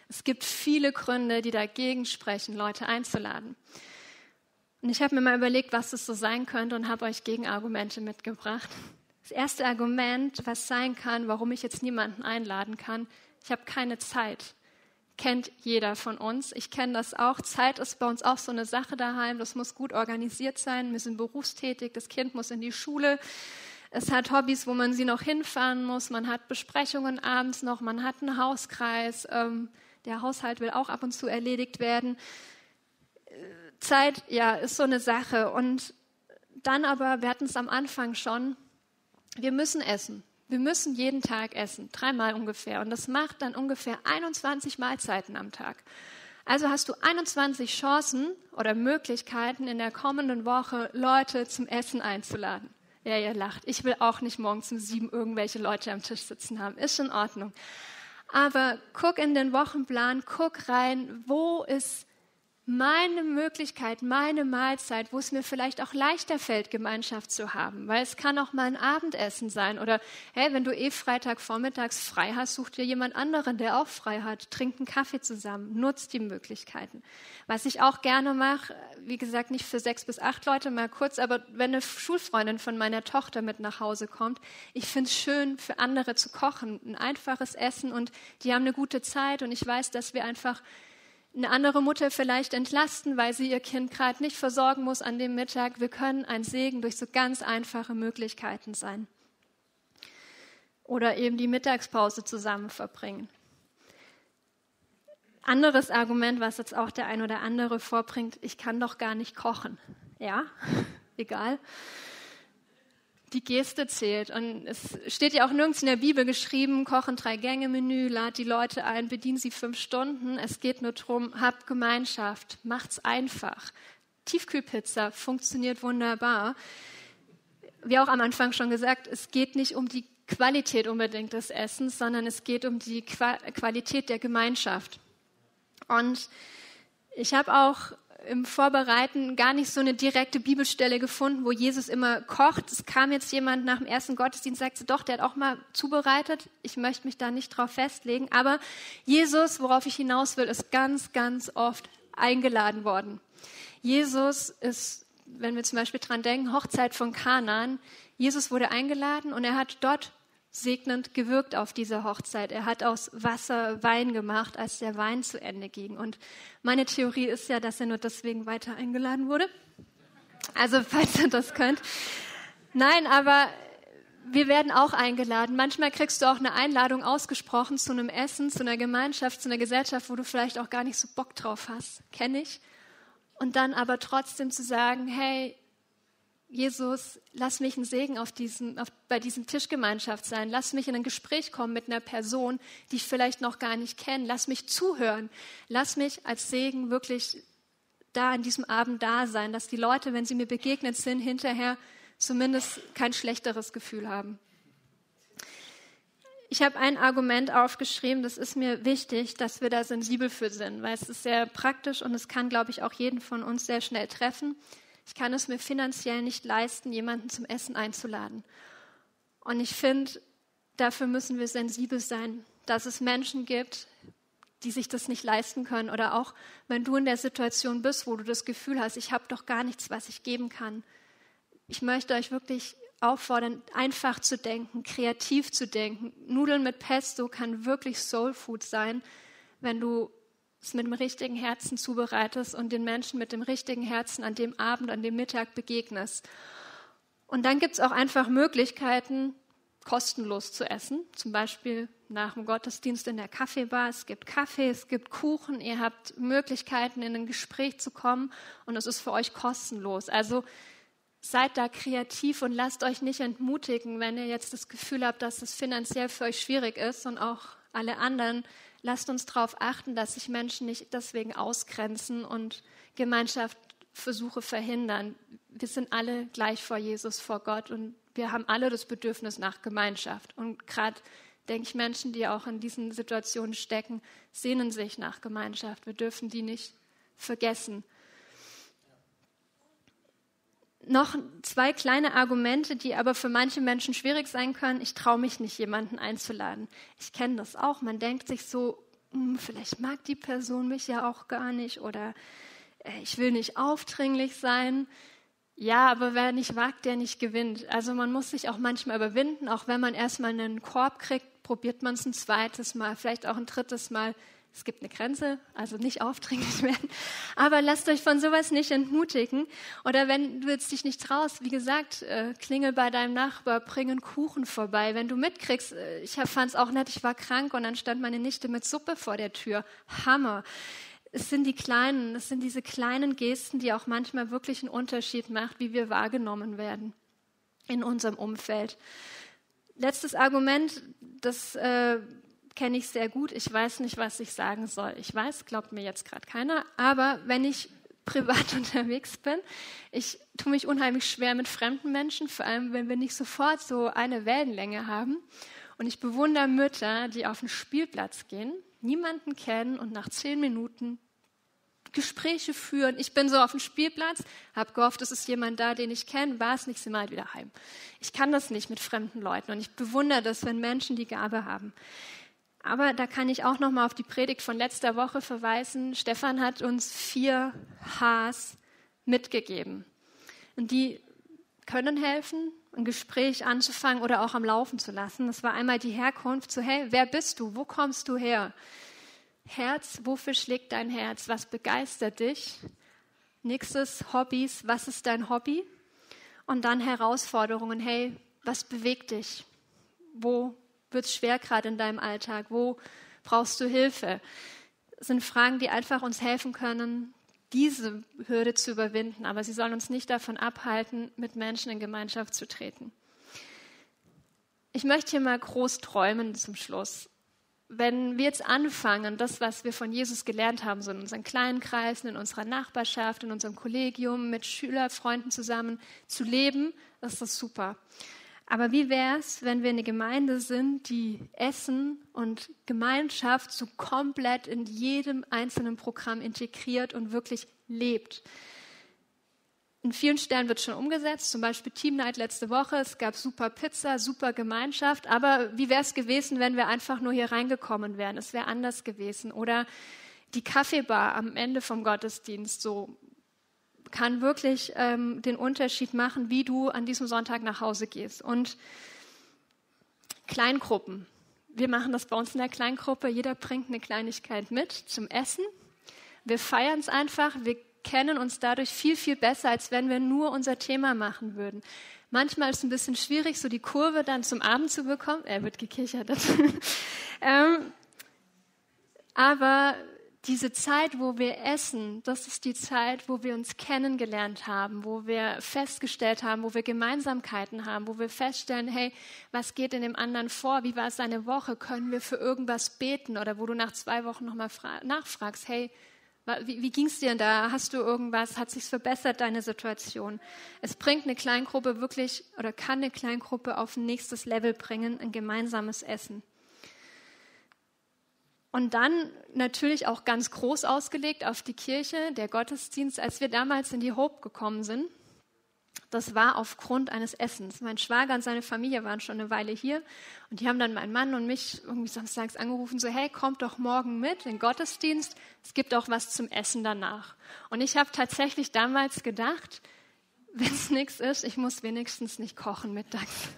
Es gibt viele Gründe, die dagegen sprechen, Leute einzuladen. Und ich habe mir mal überlegt, was das so sein könnte und habe euch Gegenargumente mitgebracht. Das erste Argument, was sein kann, warum ich jetzt niemanden einladen kann, ich habe keine Zeit. Kennt jeder von uns. Ich kenne das auch. Zeit ist bei uns auch so eine Sache daheim. Das muss gut organisiert sein. Wir sind berufstätig. Das Kind muss in die Schule. Es hat Hobbys, wo man sie noch hinfahren muss. Man hat Besprechungen abends noch. Man hat einen Hauskreis. Ähm, der Haushalt will auch ab und zu erledigt werden. Zeit, ja, ist so eine Sache. Und dann aber, wir hatten es am Anfang schon, wir müssen essen. Wir müssen jeden Tag essen, dreimal ungefähr. Und das macht dann ungefähr 21 Mahlzeiten am Tag. Also hast du 21 Chancen oder Möglichkeiten in der kommenden Woche, Leute zum Essen einzuladen. Ja, ihr lacht. Ich will auch nicht morgens um sieben irgendwelche Leute am Tisch sitzen haben. Ist in Ordnung. Aber guck in den Wochenplan, guck rein, wo ist meine Möglichkeit, meine Mahlzeit, wo es mir vielleicht auch leichter fällt, Gemeinschaft zu haben. Weil es kann auch mal ein Abendessen sein. Oder hey, wenn du eh Freitag vormittags frei hast, such dir jemand anderen, der auch frei hat. Trink einen Kaffee zusammen. Nutzt die Möglichkeiten. Was ich auch gerne mache, wie gesagt, nicht für sechs bis acht Leute mal kurz, aber wenn eine Schulfreundin von meiner Tochter mit nach Hause kommt, ich finde es schön, für andere zu kochen. Ein einfaches Essen und die haben eine gute Zeit und ich weiß, dass wir einfach eine andere Mutter vielleicht entlasten, weil sie ihr Kind gerade nicht versorgen muss an dem Mittag. Wir können ein Segen durch so ganz einfache Möglichkeiten sein. Oder eben die Mittagspause zusammen verbringen. Anderes Argument, was jetzt auch der ein oder andere vorbringt, ich kann doch gar nicht kochen. Ja, egal die Geste zählt. Und es steht ja auch nirgends in der Bibel geschrieben, kochen drei Gänge Menü, lad die Leute ein, bedien sie fünf Stunden. Es geht nur darum, habt Gemeinschaft, macht's einfach. Tiefkühlpizza funktioniert wunderbar. Wie auch am Anfang schon gesagt, es geht nicht um die Qualität unbedingt des Essens, sondern es geht um die Qualität der Gemeinschaft. Und ich habe auch im Vorbereiten gar nicht so eine direkte Bibelstelle gefunden, wo Jesus immer kocht. Es kam jetzt jemand nach dem ersten Gottesdienst, sagte, doch, der hat auch mal zubereitet. Ich möchte mich da nicht drauf festlegen. Aber Jesus, worauf ich hinaus will, ist ganz, ganz oft eingeladen worden. Jesus ist, wenn wir zum Beispiel dran denken, Hochzeit von Kanaan. Jesus wurde eingeladen und er hat dort segnend gewirkt auf dieser Hochzeit. Er hat aus Wasser Wein gemacht, als der Wein zu Ende ging. Und meine Theorie ist ja, dass er nur deswegen weiter eingeladen wurde. Also, falls ihr das könnt. Nein, aber wir werden auch eingeladen. Manchmal kriegst du auch eine Einladung ausgesprochen zu einem Essen, zu einer Gemeinschaft, zu einer Gesellschaft, wo du vielleicht auch gar nicht so Bock drauf hast. Kenne ich. Und dann aber trotzdem zu sagen, hey, Jesus, lass mich ein Segen auf diesem, auf, bei diesem Tischgemeinschaft sein. Lass mich in ein Gespräch kommen mit einer Person, die ich vielleicht noch gar nicht kenne. Lass mich zuhören. Lass mich als Segen wirklich da an diesem Abend da sein, dass die Leute, wenn sie mir begegnet sind, hinterher zumindest kein schlechteres Gefühl haben. Ich habe ein Argument aufgeschrieben, das ist mir wichtig, dass wir da sensibel für sind, weil es ist sehr praktisch und es kann, glaube ich, auch jeden von uns sehr schnell treffen. Ich kann es mir finanziell nicht leisten, jemanden zum Essen einzuladen. Und ich finde, dafür müssen wir sensibel sein, dass es Menschen gibt, die sich das nicht leisten können. Oder auch, wenn du in der Situation bist, wo du das Gefühl hast, ich habe doch gar nichts, was ich geben kann. Ich möchte euch wirklich auffordern, einfach zu denken, kreativ zu denken. Nudeln mit Pesto kann wirklich Soul Food sein, wenn du es mit dem richtigen Herzen zubereitest und den Menschen mit dem richtigen Herzen an dem Abend, an dem Mittag begegnest. Und dann gibt es auch einfach Möglichkeiten, kostenlos zu essen. Zum Beispiel nach dem Gottesdienst in der Kaffeebar. Es gibt Kaffee, es gibt Kuchen. Ihr habt Möglichkeiten, in ein Gespräch zu kommen und es ist für euch kostenlos. Also seid da kreativ und lasst euch nicht entmutigen, wenn ihr jetzt das Gefühl habt, dass es finanziell für euch schwierig ist und auch alle anderen. Lasst uns darauf achten, dass sich Menschen nicht deswegen ausgrenzen und Gemeinschaftsversuche verhindern. Wir sind alle gleich vor Jesus, vor Gott und wir haben alle das Bedürfnis nach Gemeinschaft. Und gerade denke ich, Menschen, die auch in diesen Situationen stecken, sehnen sich nach Gemeinschaft. Wir dürfen die nicht vergessen. Noch zwei kleine Argumente, die aber für manche Menschen schwierig sein können. Ich traue mich nicht, jemanden einzuladen. Ich kenne das auch. Man denkt sich so, hm, vielleicht mag die Person mich ja auch gar nicht oder äh, ich will nicht aufdringlich sein. Ja, aber wer nicht wagt, der nicht gewinnt. Also man muss sich auch manchmal überwinden, auch wenn man erstmal einen Korb kriegt, probiert man es ein zweites Mal, vielleicht auch ein drittes Mal. Es gibt eine Grenze, also nicht aufdringlich werden. Aber lasst euch von sowas nicht entmutigen. Oder wenn du jetzt dich nicht traust, wie gesagt, äh, klingel bei deinem Nachbar, bring einen Kuchen vorbei. Wenn du mitkriegst, äh, ich fand es auch nett, ich war krank und dann stand meine Nichte mit Suppe vor der Tür. Hammer es sind die kleinen, es sind diese kleinen Gesten, die auch manchmal wirklich einen Unterschied macht, wie wir wahrgenommen werden in unserem Umfeld. Letztes Argument, das äh, kenne ich sehr gut. Ich weiß nicht, was ich sagen soll. Ich weiß, glaubt mir jetzt gerade keiner, aber wenn ich privat unterwegs bin, ich tue mich unheimlich schwer mit fremden Menschen, vor allem wenn wir nicht sofort so eine Wellenlänge haben. Und ich bewundere Mütter, die auf den Spielplatz gehen, niemanden kennen und nach zehn Minuten Gespräche führen. Ich bin so auf dem Spielplatz, habe gehofft, es ist jemand da, den ich kenne, war es nicht, sind mal wieder heim. Ich kann das nicht mit fremden Leuten und ich bewundere das, wenn Menschen die Gabe haben. Aber da kann ich auch noch mal auf die Predigt von letzter Woche verweisen. Stefan hat uns vier Hs mitgegeben. Und die können helfen, ein Gespräch anzufangen oder auch am Laufen zu lassen. Das war einmal die Herkunft, so hey, wer bist du? Wo kommst du her? Herz, wofür schlägt dein Herz? Was begeistert dich? Nächstes Hobbys, was ist dein Hobby? Und dann Herausforderungen, hey, was bewegt dich? Wo wird es schwer gerade in deinem Alltag? Wo brauchst du Hilfe? Das sind Fragen, die einfach uns helfen können, diese Hürde zu überwinden. Aber sie sollen uns nicht davon abhalten, mit Menschen in Gemeinschaft zu treten. Ich möchte hier mal groß träumen zum Schluss wenn wir jetzt anfangen, das, was wir von Jesus gelernt haben, so in unseren kleinen Kreisen, in unserer Nachbarschaft, in unserem Kollegium, mit Schülerfreunden zusammen zu leben, ist das super. Aber wie wäre es, wenn wir eine Gemeinde sind, die Essen und Gemeinschaft so komplett in jedem einzelnen Programm integriert und wirklich lebt? In vielen Stellen wird schon umgesetzt, zum Beispiel Team Night letzte Woche. Es gab super Pizza, super Gemeinschaft. Aber wie wäre es gewesen, wenn wir einfach nur hier reingekommen wären? Es wäre anders gewesen. Oder die Kaffeebar am Ende vom Gottesdienst so kann wirklich ähm, den Unterschied machen, wie du an diesem Sonntag nach Hause gehst. Und Kleingruppen. Wir machen das bei uns in der Kleingruppe. Jeder bringt eine Kleinigkeit mit zum Essen. Wir feiern es einfach. Wir kennen uns dadurch viel, viel besser, als wenn wir nur unser Thema machen würden. Manchmal ist es ein bisschen schwierig, so die Kurve dann zum Abend zu bekommen. Er wird gekichert. ähm, aber diese Zeit, wo wir essen, das ist die Zeit, wo wir uns kennengelernt haben, wo wir festgestellt haben, wo wir Gemeinsamkeiten haben, wo wir feststellen, hey, was geht in dem anderen vor? Wie war es seine Woche? Können wir für irgendwas beten? Oder wo du nach zwei Wochen nochmal nachfragst, hey, wie, wie ging es dir denn da? Hast du irgendwas? Hat sich verbessert, deine Situation? Es bringt eine Kleingruppe wirklich oder kann eine Kleingruppe auf ein nächstes Level bringen, ein gemeinsames Essen. Und dann natürlich auch ganz groß ausgelegt auf die Kirche, der Gottesdienst. Als wir damals in die Hope gekommen sind, das war aufgrund eines Essens. Mein Schwager und seine Familie waren schon eine Weile hier und die haben dann meinen Mann und mich irgendwie samstags angerufen, so hey, kommt doch morgen mit in den Gottesdienst, es gibt auch was zum Essen danach. Und ich habe tatsächlich damals gedacht, wenn es nichts ist, ich muss wenigstens nicht kochen mittags.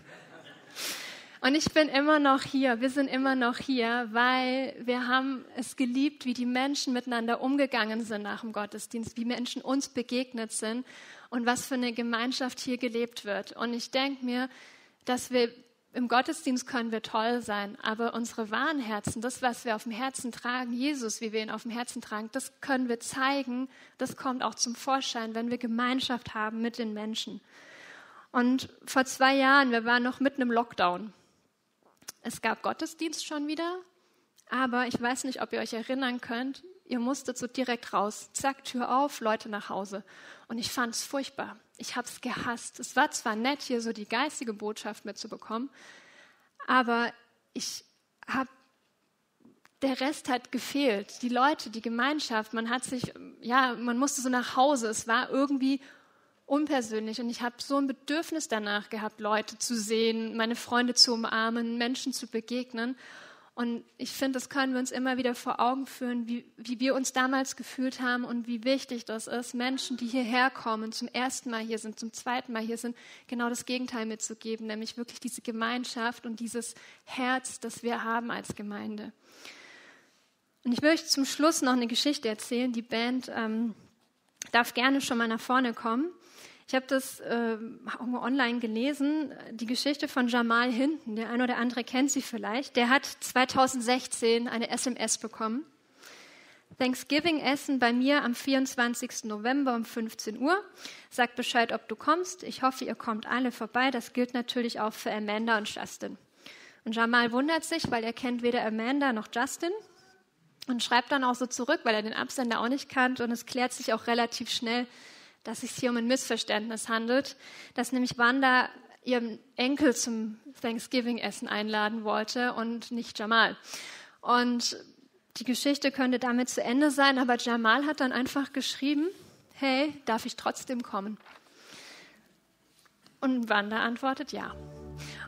Und ich bin immer noch hier, wir sind immer noch hier, weil wir haben es geliebt, wie die Menschen miteinander umgegangen sind nach dem Gottesdienst, wie Menschen uns begegnet sind und was für eine Gemeinschaft hier gelebt wird. Und ich denke mir, dass wir im Gottesdienst können wir toll sein, aber unsere wahren Herzen, das, was wir auf dem Herzen tragen, Jesus, wie wir ihn auf dem Herzen tragen, das können wir zeigen, das kommt auch zum Vorschein, wenn wir Gemeinschaft haben mit den Menschen. Und vor zwei Jahren, wir waren noch mitten im Lockdown. Es gab Gottesdienst schon wieder, aber ich weiß nicht, ob ihr euch erinnern könnt, ihr musstet so direkt raus. Zack, Tür auf, Leute nach Hause. Und ich fand es furchtbar. Ich habe es gehasst. Es war zwar nett, hier so die geistige Botschaft mitzubekommen, aber ich habe der Rest hat gefehlt. Die Leute, die Gemeinschaft, man hat sich, ja, man musste so nach Hause. Es war irgendwie unpersönlich und ich habe so ein Bedürfnis danach gehabt, Leute zu sehen, meine Freunde zu umarmen, Menschen zu begegnen. Und ich finde, das können wir uns immer wieder vor Augen führen, wie, wie wir uns damals gefühlt haben und wie wichtig das ist, Menschen, die hierher kommen, zum ersten Mal hier sind, zum zweiten Mal hier sind, genau das Gegenteil mitzugeben, nämlich wirklich diese Gemeinschaft und dieses Herz, das wir haben als Gemeinde. Und ich möchte zum Schluss noch eine Geschichte erzählen. Die Band ähm, darf gerne schon mal nach vorne kommen. Ich habe das äh, online gelesen, die Geschichte von Jamal Hinton. Der eine oder andere kennt sie vielleicht. Der hat 2016 eine SMS bekommen. Thanksgiving-Essen bei mir am 24. November um 15 Uhr. Sag Bescheid, ob du kommst. Ich hoffe, ihr kommt alle vorbei. Das gilt natürlich auch für Amanda und Justin. Und Jamal wundert sich, weil er kennt weder Amanda noch Justin und schreibt dann auch so zurück, weil er den Absender auch nicht kannt. Und es klärt sich auch relativ schnell, dass es hier um ein Missverständnis handelt, dass nämlich Wanda ihren Enkel zum Thanksgiving-Essen einladen wollte und nicht Jamal. Und die Geschichte könnte damit zu Ende sein, aber Jamal hat dann einfach geschrieben, hey, darf ich trotzdem kommen? Und Wanda antwortet ja.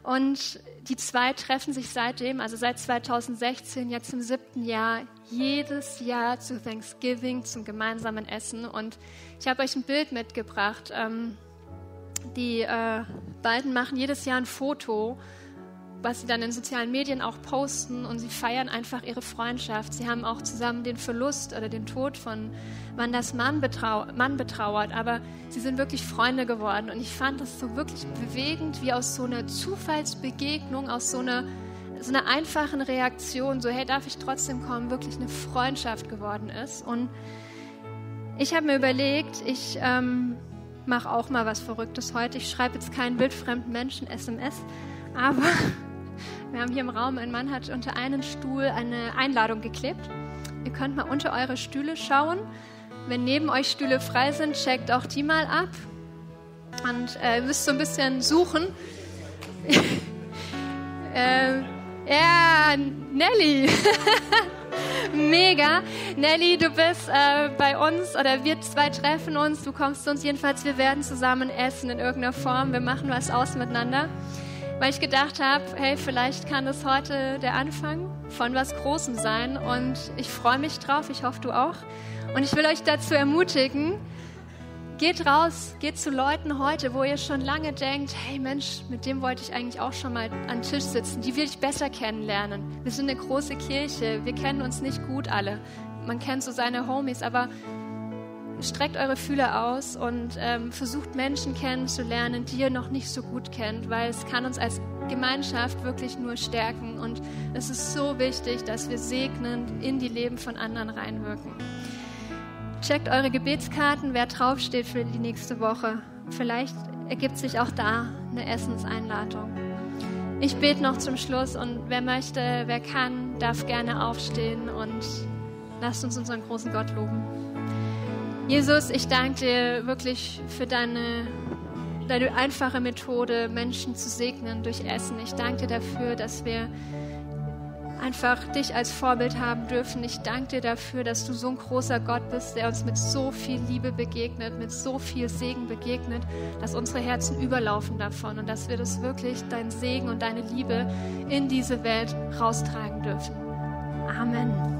Und die zwei treffen sich seitdem, also seit 2016, jetzt im siebten Jahr, jedes Jahr zu Thanksgiving, zum gemeinsamen Essen. Und ich habe euch ein Bild mitgebracht. Ähm, die äh, beiden machen jedes Jahr ein Foto was sie dann in sozialen Medien auch posten und sie feiern einfach ihre Freundschaft. Sie haben auch zusammen den Verlust oder den Tod von Wandas Mann, betrau Mann betrauert, aber sie sind wirklich Freunde geworden und ich fand das so wirklich bewegend, wie aus so einer Zufallsbegegnung, aus so einer, so einer einfachen Reaktion, so hey, darf ich trotzdem kommen, wirklich eine Freundschaft geworden ist. Und ich habe mir überlegt, ich ähm, mache auch mal was Verrücktes heute. Ich schreibe jetzt keinen wildfremden Menschen SMS, aber wir haben hier im Raum, ein Mann hat unter einen Stuhl eine Einladung geklebt. Ihr könnt mal unter eure Stühle schauen. Wenn neben euch Stühle frei sind, checkt auch die mal ab. Und äh, ihr müsst so ein bisschen suchen. äh, ja, Nelly. Mega. Nelly, du bist äh, bei uns oder wir zwei treffen uns. Du kommst zu uns jedenfalls. Wir werden zusammen essen in irgendeiner Form. Wir machen was aus miteinander weil ich gedacht habe, hey, vielleicht kann das heute der Anfang von was Großem sein und ich freue mich drauf, ich hoffe du auch. Und ich will euch dazu ermutigen, geht raus, geht zu Leuten heute, wo ihr schon lange denkt, hey Mensch, mit dem wollte ich eigentlich auch schon mal an Tisch sitzen, die will ich besser kennenlernen. Wir sind eine große Kirche, wir kennen uns nicht gut alle. Man kennt so seine Homies, aber streckt eure Fühler aus und ähm, versucht Menschen kennenzulernen, die ihr noch nicht so gut kennt, weil es kann uns als Gemeinschaft wirklich nur stärken und es ist so wichtig, dass wir segnend in die Leben von anderen reinwirken. Checkt eure Gebetskarten, wer draufsteht für die nächste Woche. Vielleicht ergibt sich auch da eine Essenseinladung. Ich bete noch zum Schluss und wer möchte, wer kann, darf gerne aufstehen und lasst uns unseren großen Gott loben. Jesus, ich danke dir wirklich für deine, deine einfache Methode, Menschen zu segnen durch Essen. Ich danke dir dafür, dass wir einfach dich als Vorbild haben dürfen. Ich danke dir dafür, dass du so ein großer Gott bist, der uns mit so viel Liebe begegnet, mit so viel Segen begegnet, dass unsere Herzen überlaufen davon und dass wir das wirklich, dein Segen und deine Liebe in diese Welt raustragen dürfen. Amen.